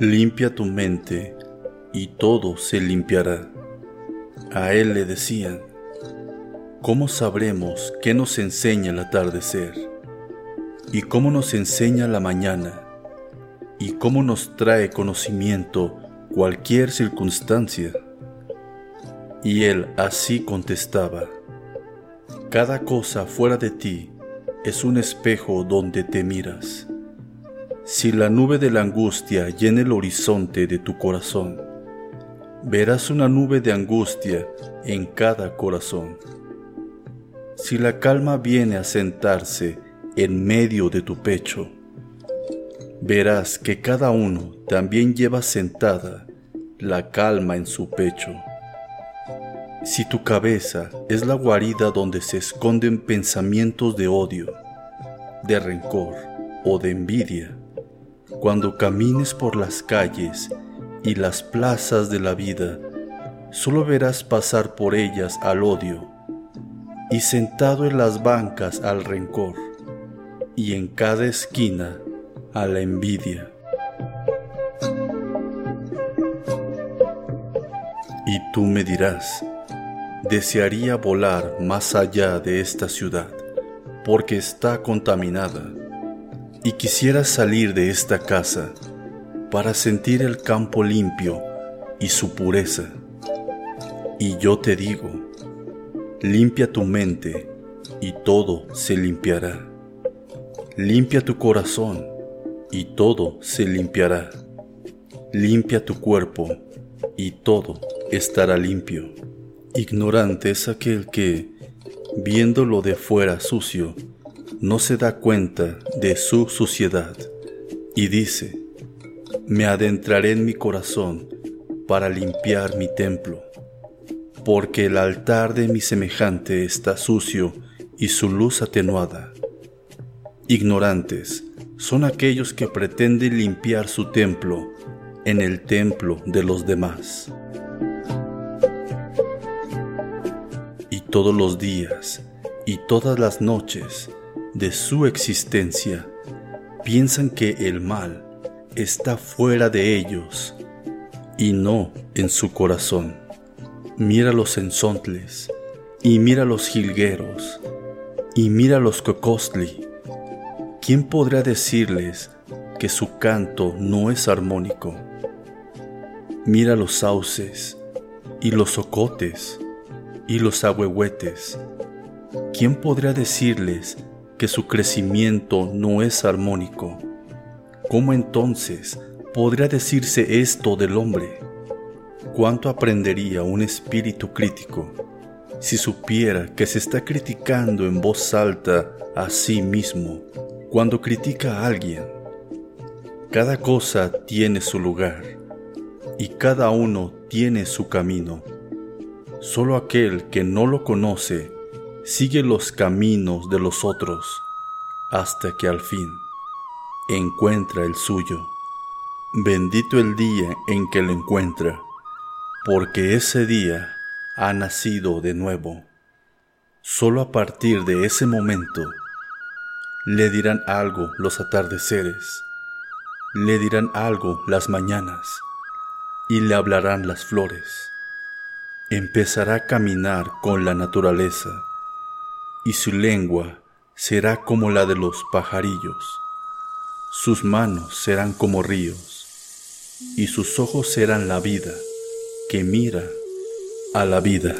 Limpia tu mente y todo se limpiará. A él le decían, ¿cómo sabremos qué nos enseña el atardecer? ¿Y cómo nos enseña la mañana? ¿Y cómo nos trae conocimiento cualquier circunstancia? Y él así contestaba, cada cosa fuera de ti es un espejo donde te miras. Si la nube de la angustia llena el horizonte de tu corazón, verás una nube de angustia en cada corazón. Si la calma viene a sentarse en medio de tu pecho, verás que cada uno también lleva sentada la calma en su pecho. Si tu cabeza es la guarida donde se esconden pensamientos de odio, de rencor o de envidia, cuando camines por las calles y las plazas de la vida, solo verás pasar por ellas al odio, y sentado en las bancas al rencor, y en cada esquina a la envidia. Y tú me dirás, desearía volar más allá de esta ciudad, porque está contaminada y quisiera salir de esta casa para sentir el campo limpio y su pureza. Y yo te digo, limpia tu mente y todo se limpiará. Limpia tu corazón y todo se limpiará. Limpia tu cuerpo y todo estará limpio. Ignorante es aquel que, viéndolo de fuera sucio, no se da cuenta de su suciedad y dice, me adentraré en mi corazón para limpiar mi templo, porque el altar de mi semejante está sucio y su luz atenuada. Ignorantes son aquellos que pretenden limpiar su templo en el templo de los demás. Todos los días y todas las noches de su existencia piensan que el mal está fuera de ellos y no en su corazón. Mira los ensontles y mira los jilgueros y mira los cocostli. ¿Quién podrá decirles que su canto no es armónico? Mira los sauces y los socotes y los ahuehuetes. ¿Quién podrá decirles que su crecimiento no es armónico, ¿cómo entonces podría decirse esto del hombre? ¿Cuánto aprendería un espíritu crítico si supiera que se está criticando en voz alta a sí mismo cuando critica a alguien? Cada cosa tiene su lugar y cada uno tiene su camino. Solo aquel que no lo conoce sigue los caminos de los otros hasta que al fin encuentra el suyo. Bendito el día en que lo encuentra, porque ese día ha nacido de nuevo. Solo a partir de ese momento le dirán algo los atardeceres, le dirán algo las mañanas y le hablarán las flores. Empezará a caminar con la naturaleza y su lengua será como la de los pajarillos, sus manos serán como ríos, y sus ojos serán la vida que mira a la vida.